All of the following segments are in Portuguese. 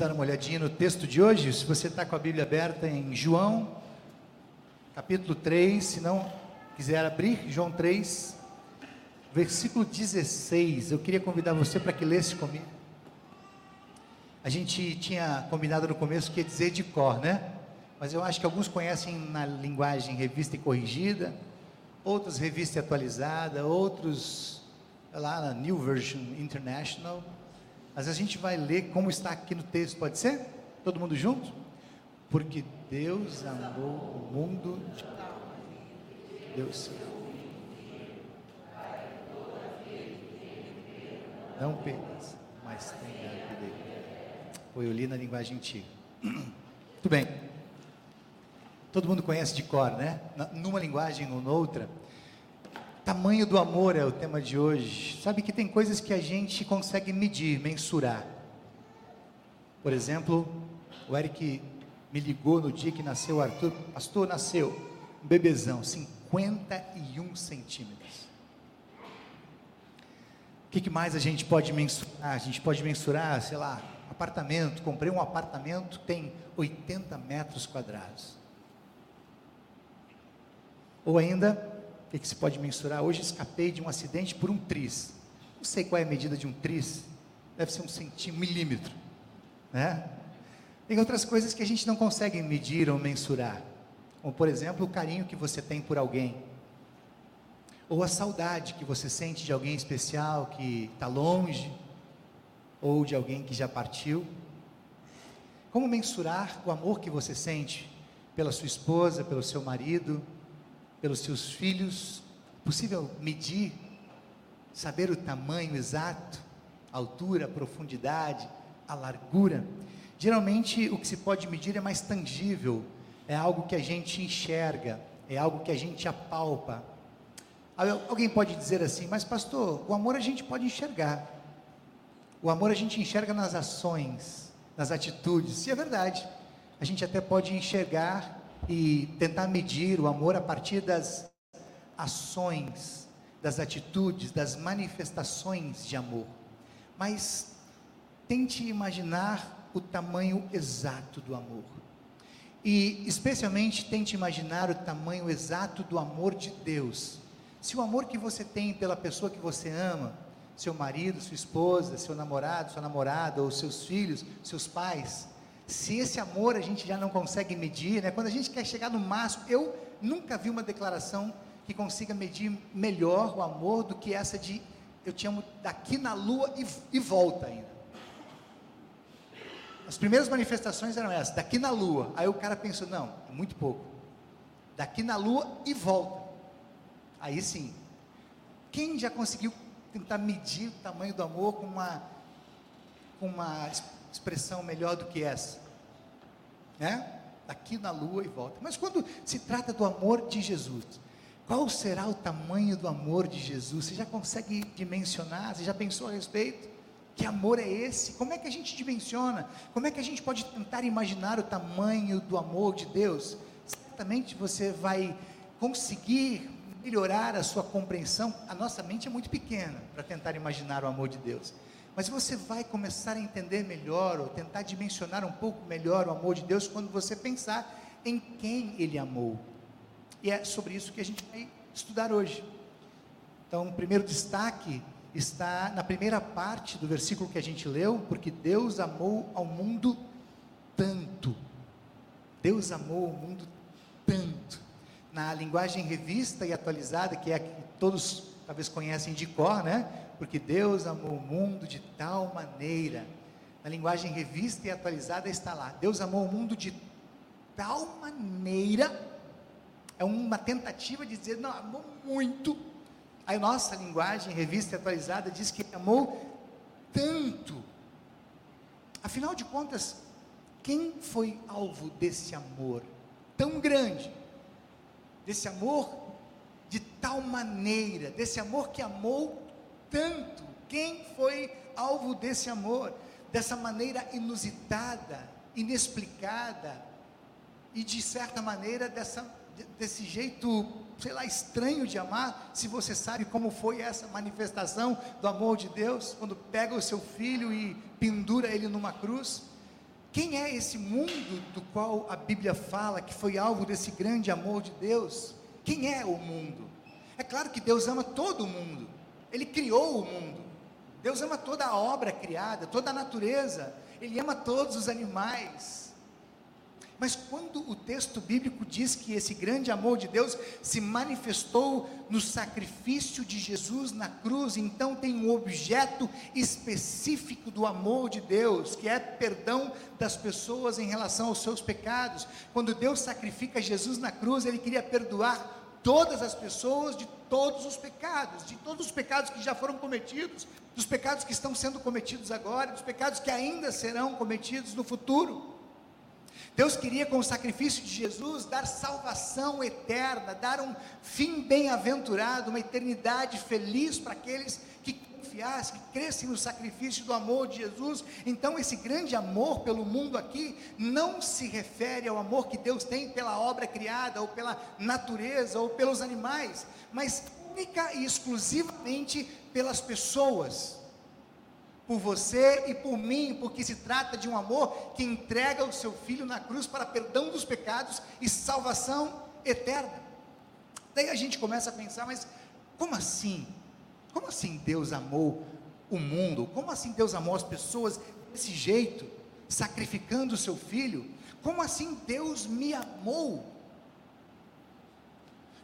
dar uma olhadinha no texto de hoje? Se você está com a Bíblia aberta em João, capítulo 3, se não quiser abrir, João 3, versículo 16. Eu queria convidar você para que lesse comigo. A gente tinha combinado no começo que ia dizer de cor, né? Mas eu acho que alguns conhecem na linguagem revista e corrigida, outros revista e atualizada, outros lá na New Version International. Mas a gente vai ler como está aqui no texto, pode ser? Todo mundo junto? Porque Deus amou o mundo de Deus. Não perdas, mas tenha a vida. Foi eu li na linguagem antiga. Muito bem. Todo mundo conhece de cor, né? Numa linguagem ou noutra. Tamanho do amor é o tema de hoje. Sabe que tem coisas que a gente consegue medir, mensurar. Por exemplo, o Eric me ligou no dia que nasceu o Arthur. Pastor, nasceu um bebezão, 51 centímetros. O que, que mais a gente pode mensurar? A gente pode mensurar, sei lá, apartamento. Comprei um apartamento que tem 80 metros quadrados. Ou ainda, o que, que se pode mensurar? Hoje escapei de um acidente por um tris. Não sei qual é a medida de um tris. Deve ser um centímetro, um milímetro. Né? Tem outras coisas que a gente não consegue medir ou mensurar. Como, por exemplo, o carinho que você tem por alguém. Ou a saudade que você sente de alguém especial que está longe. Ou de alguém que já partiu. Como mensurar o amor que você sente pela sua esposa, pelo seu marido, pelos seus filhos? Possível medir, saber o tamanho exato, a altura, a profundidade, a largura? Geralmente o que se pode medir é mais tangível, é algo que a gente enxerga, é algo que a gente apalpa. Alguém pode dizer assim, mas pastor, o amor a gente pode enxergar. O amor a gente enxerga nas ações, nas atitudes. E é verdade. A gente até pode enxergar e tentar medir o amor a partir das ações, das atitudes, das manifestações de amor. Mas tente imaginar o tamanho exato do amor. E especialmente tente imaginar o tamanho exato do amor de Deus. Se o amor que você tem pela pessoa que você ama, seu marido, sua esposa, seu namorado, sua namorada, ou seus filhos, seus pais, se esse amor a gente já não consegue medir, né? quando a gente quer chegar no máximo, eu nunca vi uma declaração que consiga medir melhor o amor do que essa de eu te amo daqui na lua e, e volta ainda. As primeiras manifestações eram essas, daqui na lua. Aí o cara pensou, não, é muito pouco. Daqui na lua e volta. Aí sim. Quem já conseguiu tentar medir o tamanho do amor com uma, com uma expressão melhor do que essa? Né? Aqui na lua e volta. Mas quando se trata do amor de Jesus, qual será o tamanho do amor de Jesus? Você já consegue dimensionar? Você já pensou a respeito? Que amor é esse? Como é que a gente dimensiona? Como é que a gente pode tentar imaginar o tamanho do amor de Deus? Certamente você vai conseguir melhorar a sua compreensão. A nossa mente é muito pequena para tentar imaginar o amor de Deus. Mas você vai começar a entender melhor, ou tentar dimensionar um pouco melhor o amor de Deus, quando você pensar em quem Ele amou. E é sobre isso que a gente vai estudar hoje. Então, o primeiro destaque está na primeira parte do versículo que a gente leu, porque Deus amou ao mundo tanto. Deus amou o mundo tanto. Na linguagem revista e atualizada, que é a que todos talvez conhecem de cor, né? Porque Deus amou o mundo de tal maneira. Na linguagem revista e atualizada está lá. Deus amou o mundo de tal maneira. É uma tentativa de dizer, não, amou muito. A nossa linguagem revista e atualizada diz que amou tanto. Afinal de contas, quem foi alvo desse amor tão grande? Desse amor de tal maneira, desse amor que amou tanto. Quem foi alvo desse amor? Dessa maneira inusitada, inexplicada e de certa maneira dessa, desse jeito, sei lá, estranho de amar. Se você sabe como foi essa manifestação do amor de Deus, quando pega o seu filho e pendura ele numa cruz. Quem é esse mundo do qual a Bíblia fala que foi alvo desse grande amor de Deus? Quem é o mundo? É claro que Deus ama todo mundo, Ele criou o mundo, Deus ama toda a obra criada, toda a natureza, Ele ama todos os animais, mas quando o texto bíblico diz que esse grande amor de Deus se manifestou no sacrifício de Jesus na cruz, então tem um objeto específico do amor de Deus, que é perdão das pessoas em relação aos seus pecados. Quando Deus sacrifica Jesus na cruz, ele queria perdoar todas as pessoas de todos os pecados, de todos os pecados que já foram cometidos, dos pecados que estão sendo cometidos agora, dos pecados que ainda serão cometidos no futuro. Deus queria, com o sacrifício de Jesus, dar salvação eterna, dar um fim bem-aventurado, uma eternidade feliz para aqueles que que crescem no sacrifício do amor de Jesus. Então, esse grande amor pelo mundo aqui não se refere ao amor que Deus tem pela obra criada, ou pela natureza, ou pelos animais, mas única e exclusivamente pelas pessoas por você e por mim, porque se trata de um amor que entrega o seu filho na cruz para perdão dos pecados e salvação eterna. Daí a gente começa a pensar, mas como assim? Como assim Deus amou o mundo? Como assim Deus amou as pessoas desse jeito, sacrificando o seu filho? Como assim Deus me amou?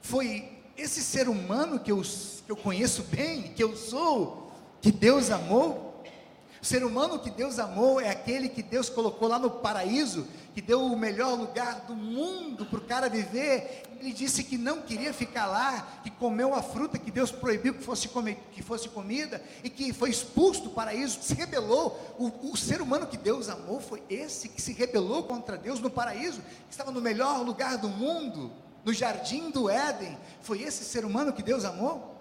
Foi esse ser humano que eu, que eu conheço bem, que eu sou, que Deus amou? O ser humano que Deus amou é aquele que Deus colocou lá no paraíso, que deu o melhor lugar do mundo para o cara viver. Ele disse que não queria ficar lá, que comeu a fruta que Deus proibiu que fosse, comer, que fosse comida, e que foi expulso do paraíso, se rebelou. O, o ser humano que Deus amou foi esse que se rebelou contra Deus no paraíso, que estava no melhor lugar do mundo, no jardim do Éden. Foi esse ser humano que Deus amou?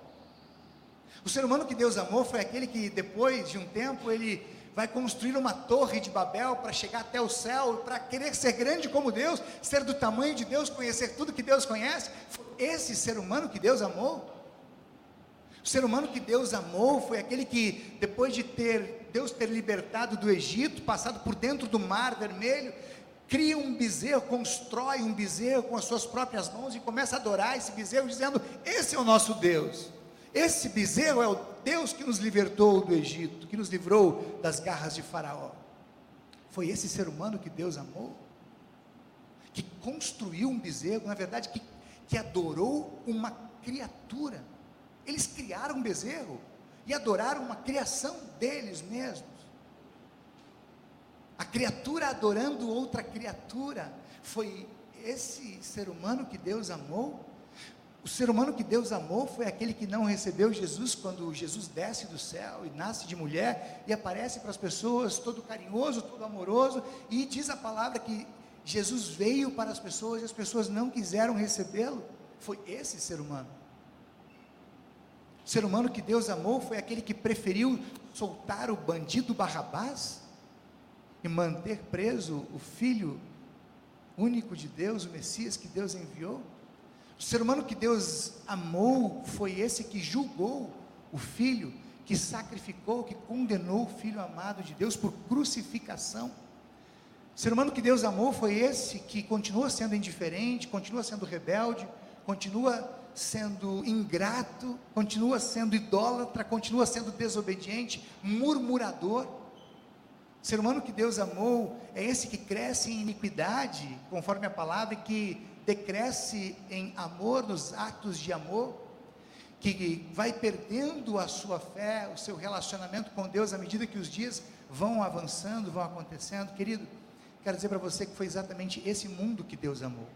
O ser humano que Deus amou foi aquele que depois de um tempo ele vai construir uma torre de Babel para chegar até o céu, para querer ser grande como Deus, ser do tamanho de Deus, conhecer tudo que Deus conhece. Foi esse ser humano que Deus amou. O ser humano que Deus amou foi aquele que depois de ter Deus ter libertado do Egito, passado por dentro do mar vermelho, cria um bezerro, constrói um bezerro com as suas próprias mãos e começa a adorar esse bezerro dizendo: "Esse é o nosso Deus". Esse bezerro é o Deus que nos libertou do Egito, que nos livrou das garras de Faraó. Foi esse ser humano que Deus amou, que construiu um bezerro, na verdade, que, que adorou uma criatura. Eles criaram um bezerro e adoraram uma criação deles mesmos. A criatura adorando outra criatura. Foi esse ser humano que Deus amou o ser humano que Deus amou foi aquele que não recebeu Jesus quando Jesus desce do céu e nasce de mulher e aparece para as pessoas todo carinhoso, todo amoroso, e diz a palavra que Jesus veio para as pessoas e as pessoas não quiseram recebê-lo. Foi esse ser humano. O ser humano que Deus amou foi aquele que preferiu soltar o bandido Barrabás e manter preso o filho único de Deus, o Messias que Deus enviou. O ser humano que Deus amou foi esse que julgou o filho, que sacrificou, que condenou o filho amado de Deus por crucificação. O ser humano que Deus amou foi esse que continua sendo indiferente, continua sendo rebelde, continua sendo ingrato, continua sendo idólatra, continua sendo desobediente, murmurador. O ser humano que Deus amou é esse que cresce em iniquidade, conforme a palavra, e que decresce em amor, nos atos de amor, que vai perdendo a sua fé, o seu relacionamento com Deus à medida que os dias vão avançando, vão acontecendo. Querido, quero dizer para você que foi exatamente esse mundo que Deus amou.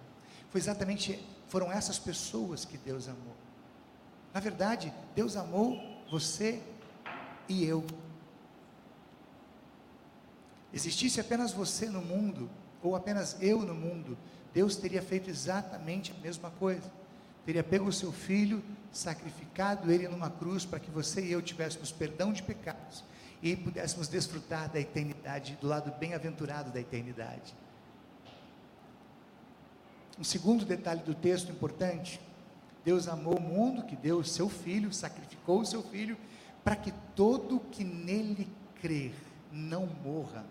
Foi exatamente, foram essas pessoas que Deus amou. Na verdade, Deus amou você e eu. Existisse apenas você no mundo, ou apenas eu no mundo, Deus teria feito exatamente a mesma coisa. Teria pego o seu filho, sacrificado ele numa cruz para que você e eu tivéssemos perdão de pecados e pudéssemos desfrutar da eternidade, do lado bem-aventurado da eternidade. Um segundo detalhe do texto importante: Deus amou o mundo, que deu o seu filho, sacrificou o seu filho, para que todo que nele crer não morra,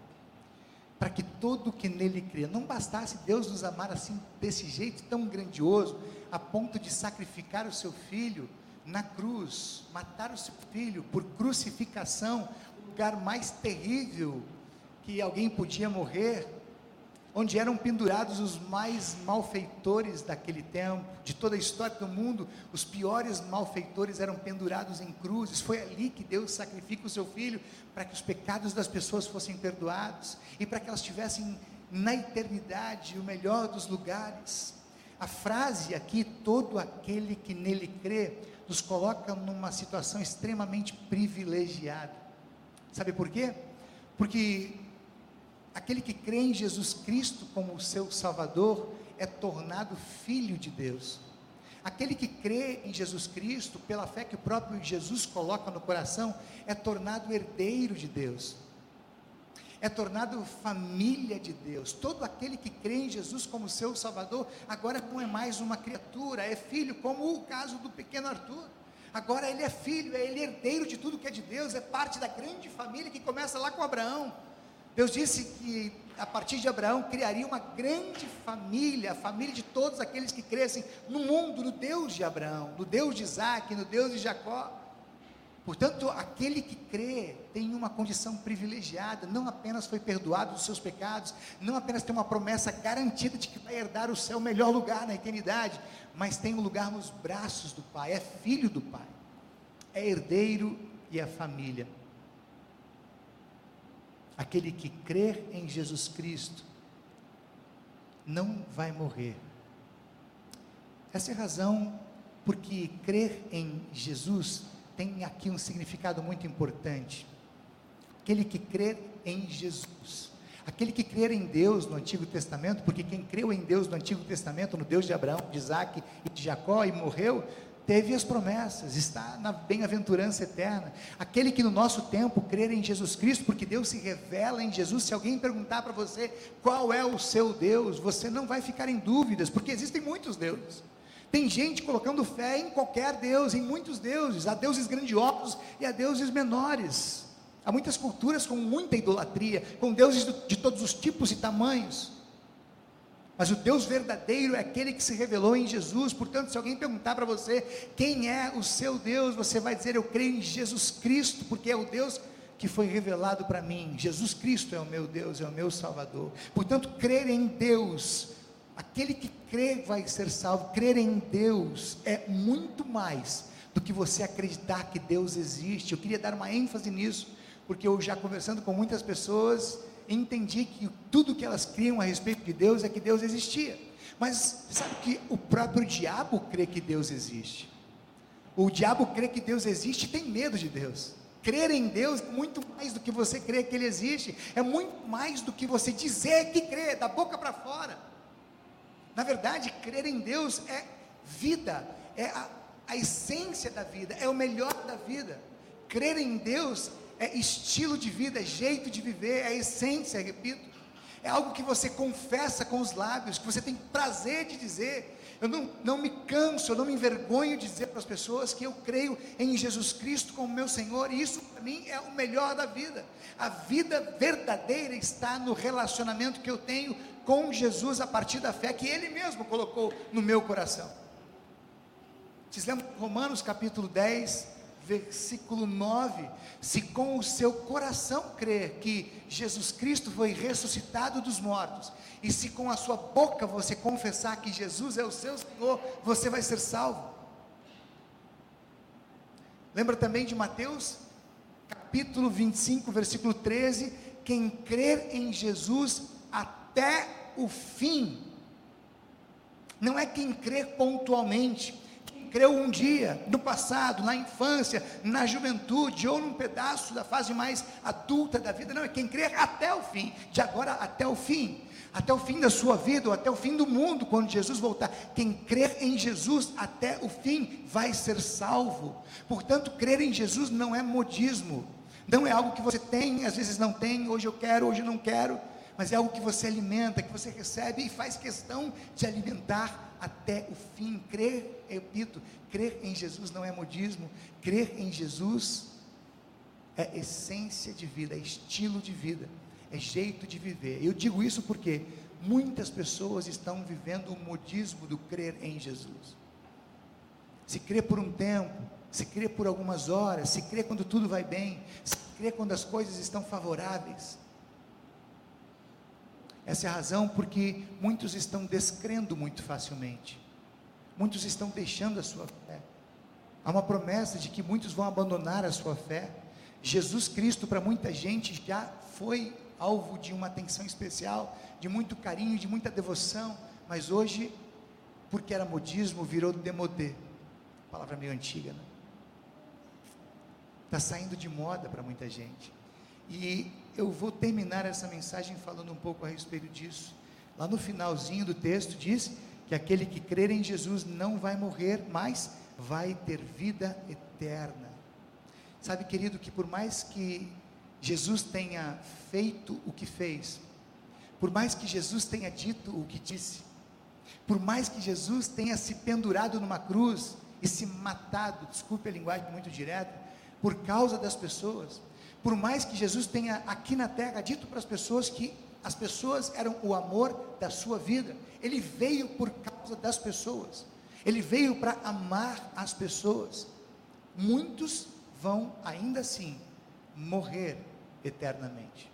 para que todo que nele crê, não bastasse Deus nos amar assim, desse jeito tão grandioso, a ponto de sacrificar o seu filho na cruz, matar o seu filho por crucificação, o lugar mais terrível que alguém podia morrer, onde eram pendurados os mais malfeitores daquele tempo, de toda a história do mundo, os piores malfeitores eram pendurados em cruzes. Foi ali que Deus sacrifica o seu filho para que os pecados das pessoas fossem perdoados e para que elas tivessem na eternidade o melhor dos lugares. A frase aqui, todo aquele que nele crê, nos coloca numa situação extremamente privilegiada. Sabe por quê? Porque aquele que crê em Jesus Cristo como o seu Salvador é tornado filho de Deus. Aquele que crê em Jesus Cristo, pela fé que o próprio Jesus coloca no coração, é tornado herdeiro de Deus. É tornado família de Deus. Todo aquele que crê em Jesus como seu Salvador, agora não é mais uma criatura, é filho, como o caso do pequeno Arthur. Agora ele é filho, é ele herdeiro de tudo que é de Deus, é parte da grande família que começa lá com Abraão. Deus disse que a partir de Abraão criaria uma grande família, a família de todos aqueles que crescem no mundo, no Deus de Abraão, no Deus de Isaac, no Deus de Jacó. Portanto, aquele que crê tem uma condição privilegiada, não apenas foi perdoado dos seus pecados, não apenas tem uma promessa garantida de que vai herdar o céu, o melhor lugar na eternidade, mas tem um lugar nos braços do Pai, é filho do Pai, é herdeiro e é família aquele que crer em Jesus Cristo não vai morrer. Essa é a razão porque crer em Jesus tem aqui um significado muito importante. Aquele que crer em Jesus, aquele que crer em Deus no Antigo Testamento, porque quem creu em Deus no Antigo Testamento, no Deus de Abraão, de Isaac e de Jacó e morreu, teve as promessas, está na bem-aventurança eterna. Aquele que no nosso tempo crer em Jesus Cristo, porque Deus se revela em Jesus. Se alguém perguntar para você qual é o seu Deus, você não vai ficar em dúvidas, porque existem muitos deuses. Tem gente colocando fé em qualquer Deus, em muitos deuses, há deuses grandiosos e há deuses menores. Há muitas culturas com muita idolatria, com deuses de todos os tipos e tamanhos. Mas o Deus verdadeiro é aquele que se revelou em Jesus. Portanto, se alguém perguntar para você quem é o seu Deus, você vai dizer: Eu creio em Jesus Cristo, porque é o Deus que foi revelado para mim. Jesus Cristo é o meu Deus, é o meu Salvador. Portanto, crer em Deus, aquele que crê vai ser salvo. Crer em Deus é muito mais do que você acreditar que Deus existe. Eu queria dar uma ênfase nisso, porque eu já conversando com muitas pessoas entendi que tudo que elas criam a respeito de Deus é que Deus existia. Mas sabe que o próprio diabo crê que Deus existe. O diabo crê que Deus existe e tem medo de Deus. Crer em Deus é muito mais do que você crer que Ele existe, é muito mais do que você dizer que crê, da boca para fora. Na verdade, crer em Deus é vida, é a, a essência da vida, é o melhor da vida. Crer em Deus é estilo de vida, é jeito de viver, é essência, repito. É algo que você confessa com os lábios, que você tem prazer de dizer. Eu não, não me canso, eu não me envergonho de dizer para as pessoas que eu creio em Jesus Cristo como meu Senhor, e isso para mim é o melhor da vida. A vida verdadeira está no relacionamento que eu tenho com Jesus a partir da fé que Ele mesmo colocou no meu coração. Vocês lembram Romanos capítulo 10, versículo 9: Se com o seu coração crer que Jesus Cristo foi ressuscitado dos mortos, e se com a sua boca você confessar que Jesus é o seu Senhor, você vai ser salvo. Lembra também de Mateus, capítulo 25, versículo 13: Quem crer em Jesus até o fim, não é quem crer pontualmente, creu um dia, no passado, na infância, na juventude, ou num pedaço da fase mais adulta da vida, não, é quem crê até o fim, de agora até o fim, até o fim da sua vida, ou até o fim do mundo, quando Jesus voltar. Quem crer em Jesus até o fim vai ser salvo. Portanto, crer em Jesus não é modismo, não é algo que você tem, às vezes não tem, hoje eu quero, hoje eu não quero, mas é algo que você alimenta, que você recebe e faz questão de alimentar até o fim. Crer, repito, crer em Jesus não é modismo, crer em Jesus é essência de vida, é estilo de vida, é jeito de viver. Eu digo isso porque muitas pessoas estão vivendo o modismo do crer em Jesus. Se crê por um tempo, se crê por algumas horas, se crê quando tudo vai bem, se crê quando as coisas estão favoráveis. Essa é a razão porque muitos estão descrendo muito facilmente. Muitos estão deixando a sua fé. Há uma promessa de que muitos vão abandonar a sua fé. Jesus Cristo, para muita gente, já foi alvo de uma atenção especial, de muito carinho, de muita devoção, mas hoje, porque era modismo, virou demodê. Palavra meio antiga, né? Está saindo de moda para muita gente. E eu vou terminar essa mensagem falando um pouco a respeito disso. Lá no finalzinho do texto diz que aquele que crer em Jesus não vai morrer, mas vai ter vida eterna. Sabe, querido, que por mais que Jesus tenha feito o que fez, por mais que Jesus tenha dito o que disse, por mais que Jesus tenha se pendurado numa cruz e se matado, desculpe a linguagem muito direta, por causa das pessoas, por mais que Jesus tenha aqui na terra dito para as pessoas que as pessoas eram o amor da sua vida, ele veio por causa das pessoas, ele veio para amar as pessoas. Muitos vão ainda assim morrer eternamente.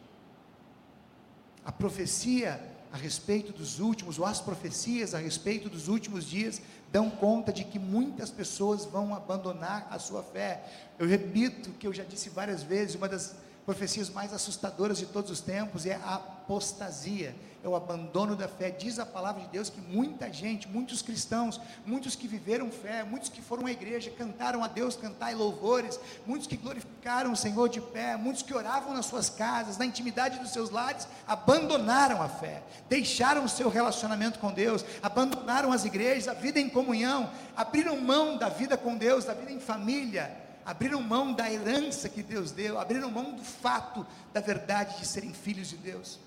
A profecia a respeito dos últimos, ou as profecias a respeito dos últimos dias, dão conta de que muitas pessoas vão abandonar a sua fé. Eu repito que eu já disse várias vezes, uma das profecias mais assustadoras de todos os tempos é a apostasia, é o abandono da fé. Diz a palavra de Deus que muita gente, muitos cristãos, muitos que viveram fé, muitos que foram à igreja, cantaram a Deus, cantai louvores, muitos que glorificaram o Senhor de pé, muitos que oravam nas suas casas, na intimidade dos seus lares, abandonaram a fé, deixaram o seu relacionamento com Deus, abandonaram as igrejas, a vida em comunhão, abriram mão da vida com Deus, da vida em família abriram mão da herança que Deus deu, abriram mão do fato da verdade de serem filhos de Deus.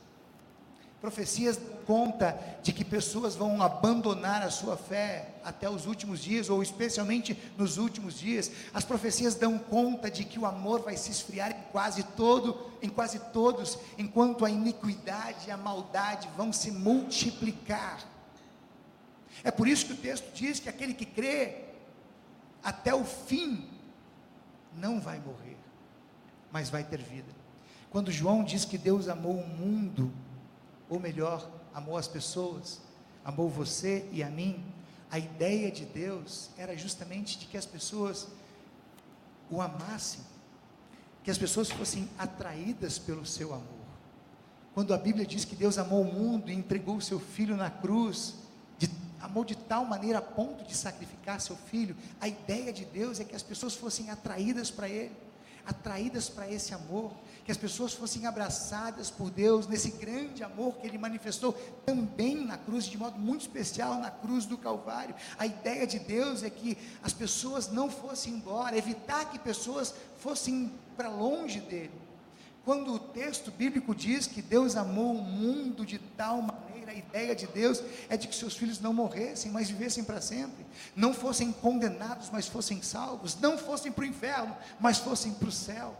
Profecias conta de que pessoas vão abandonar a sua fé até os últimos dias, ou especialmente nos últimos dias. As profecias dão conta de que o amor vai se esfriar em quase todo, em quase todos, enquanto a iniquidade e a maldade vão se multiplicar. É por isso que o texto diz que aquele que crê até o fim não vai morrer, mas vai ter vida. Quando João diz que Deus amou o mundo, ou melhor, amou as pessoas, amou você e a mim, a ideia de Deus era justamente de que as pessoas o amassem, que as pessoas fossem atraídas pelo seu amor. Quando a Bíblia diz que Deus amou o mundo e entregou o seu filho na cruz, amou de tal maneira a ponto de sacrificar seu filho. A ideia de Deus é que as pessoas fossem atraídas para Ele, atraídas para esse amor, que as pessoas fossem abraçadas por Deus nesse grande amor que Ele manifestou também na cruz, de modo muito especial na cruz do Calvário. A ideia de Deus é que as pessoas não fossem embora, evitar que pessoas fossem para longe dele. Quando o texto bíblico diz que Deus amou o mundo de tal maneira, a ideia de Deus é de que seus filhos não morressem, mas vivessem para sempre, não fossem condenados, mas fossem salvos, não fossem para o inferno, mas fossem para o céu.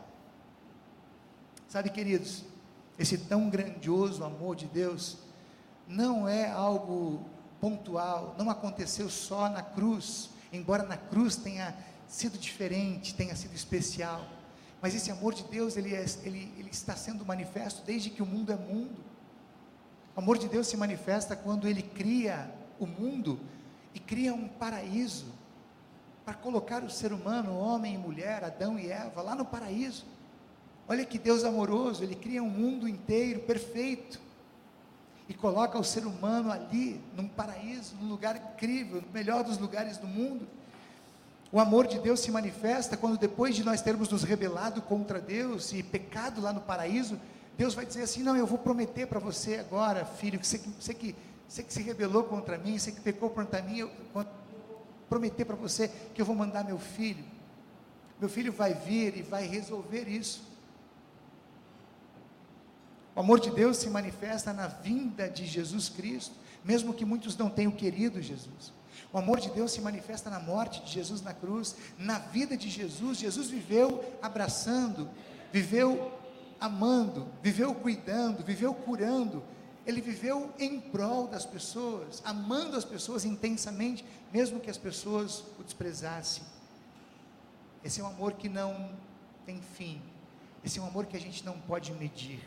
Sabe, queridos, esse tão grandioso amor de Deus não é algo pontual, não aconteceu só na cruz, embora na cruz tenha sido diferente, tenha sido especial. Mas esse amor de Deus, ele, é, ele, ele está sendo manifesto desde que o mundo é mundo. O amor de Deus se manifesta quando Ele cria o mundo e cria um paraíso para colocar o ser humano, homem e mulher, Adão e Eva, lá no paraíso. Olha que Deus amoroso, Ele cria um mundo inteiro perfeito e coloca o ser humano ali, num paraíso, num lugar incrível, no melhor dos lugares do mundo. O amor de Deus se manifesta quando, depois de nós termos nos rebelado contra Deus e pecado lá no paraíso, Deus vai dizer assim: Não, eu vou prometer para você agora, filho, que você, você, que você que se rebelou contra mim, você que pecou contra mim, eu vou prometer para você que eu vou mandar meu filho. Meu filho vai vir e vai resolver isso. O amor de Deus se manifesta na vinda de Jesus Cristo, mesmo que muitos não tenham querido Jesus. O amor de Deus se manifesta na morte de Jesus na cruz, na vida de Jesus. Jesus viveu abraçando, viveu amando, viveu cuidando, viveu curando, ele viveu em prol das pessoas, amando as pessoas intensamente, mesmo que as pessoas o desprezassem. Esse é um amor que não tem fim, esse é um amor que a gente não pode medir.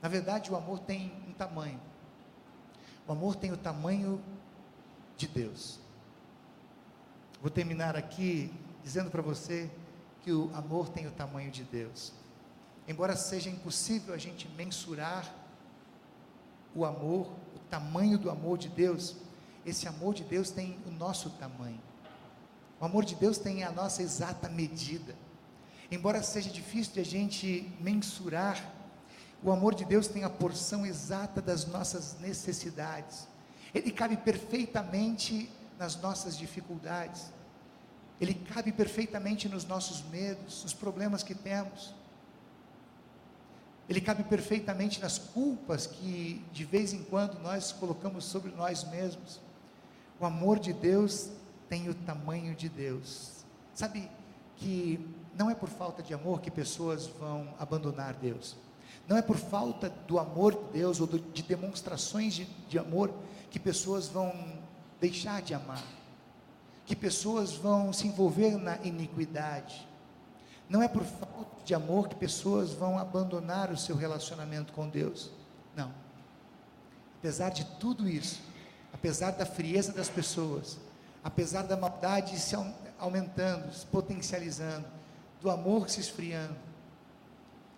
Na verdade, o amor tem um tamanho, o amor tem o tamanho de Deus. Vou terminar aqui dizendo para você que o amor tem o tamanho de Deus. Embora seja impossível a gente mensurar o amor, o tamanho do amor de Deus, esse amor de Deus tem o nosso tamanho. O amor de Deus tem a nossa exata medida. Embora seja difícil de a gente mensurar, o amor de Deus tem a porção exata das nossas necessidades. Ele cabe perfeitamente nas nossas dificuldades. Ele cabe perfeitamente nos nossos medos, nos problemas que temos. Ele cabe perfeitamente nas culpas que de vez em quando nós colocamos sobre nós mesmos. O amor de Deus tem o tamanho de Deus. Sabe que não é por falta de amor que pessoas vão abandonar Deus. Não é por falta do amor de Deus ou de demonstrações de, de amor que pessoas vão deixar de amar. Que pessoas vão se envolver na iniquidade. Não é por falta de amor que pessoas vão abandonar o seu relacionamento com Deus. Não. Apesar de tudo isso, apesar da frieza das pessoas, apesar da maldade se aumentando, se potencializando, do amor se esfriando,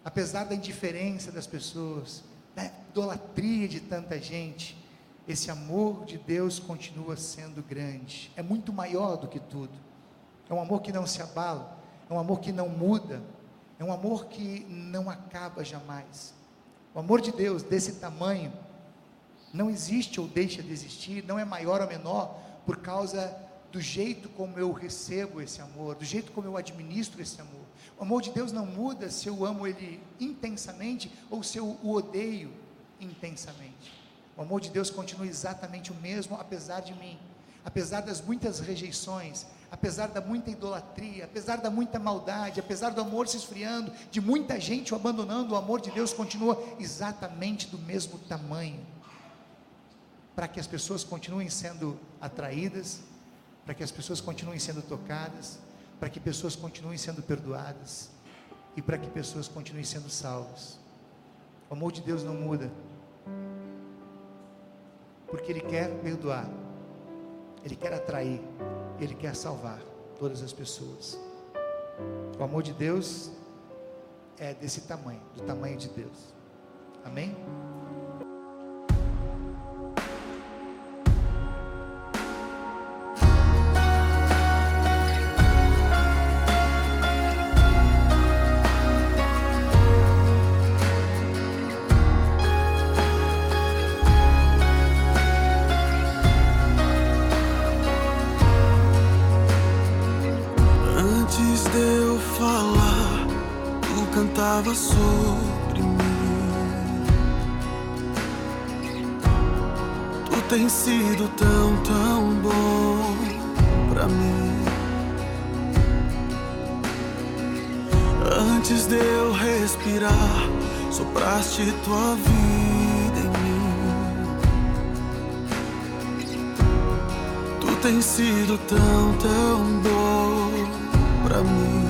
apesar da indiferença das pessoas, da idolatria de tanta gente, esse amor de Deus continua sendo grande, é muito maior do que tudo. É um amor que não se abala, é um amor que não muda, é um amor que não acaba jamais. O amor de Deus desse tamanho não existe ou deixa de existir, não é maior ou menor por causa do jeito como eu recebo esse amor, do jeito como eu administro esse amor. O amor de Deus não muda se eu amo Ele intensamente ou se eu o odeio intensamente. O amor de Deus continua exatamente o mesmo, apesar de mim, apesar das muitas rejeições, apesar da muita idolatria, apesar da muita maldade, apesar do amor se esfriando, de muita gente o abandonando, o amor de Deus continua exatamente do mesmo tamanho. Para que as pessoas continuem sendo atraídas, para que as pessoas continuem sendo tocadas, para que pessoas continuem sendo perdoadas e para que pessoas continuem sendo salvas. O amor de Deus não muda, porque Ele quer perdoar, Ele quer atrair, ele quer salvar todas as pessoas. O amor de Deus é desse tamanho, do tamanho de Deus. Amém? Respirar, sopraste tua vida em mim. Tu tens sido tão, tão bom pra mim.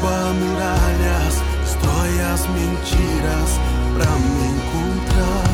derruba muralhas, destrói as mentiras pra me encontrar.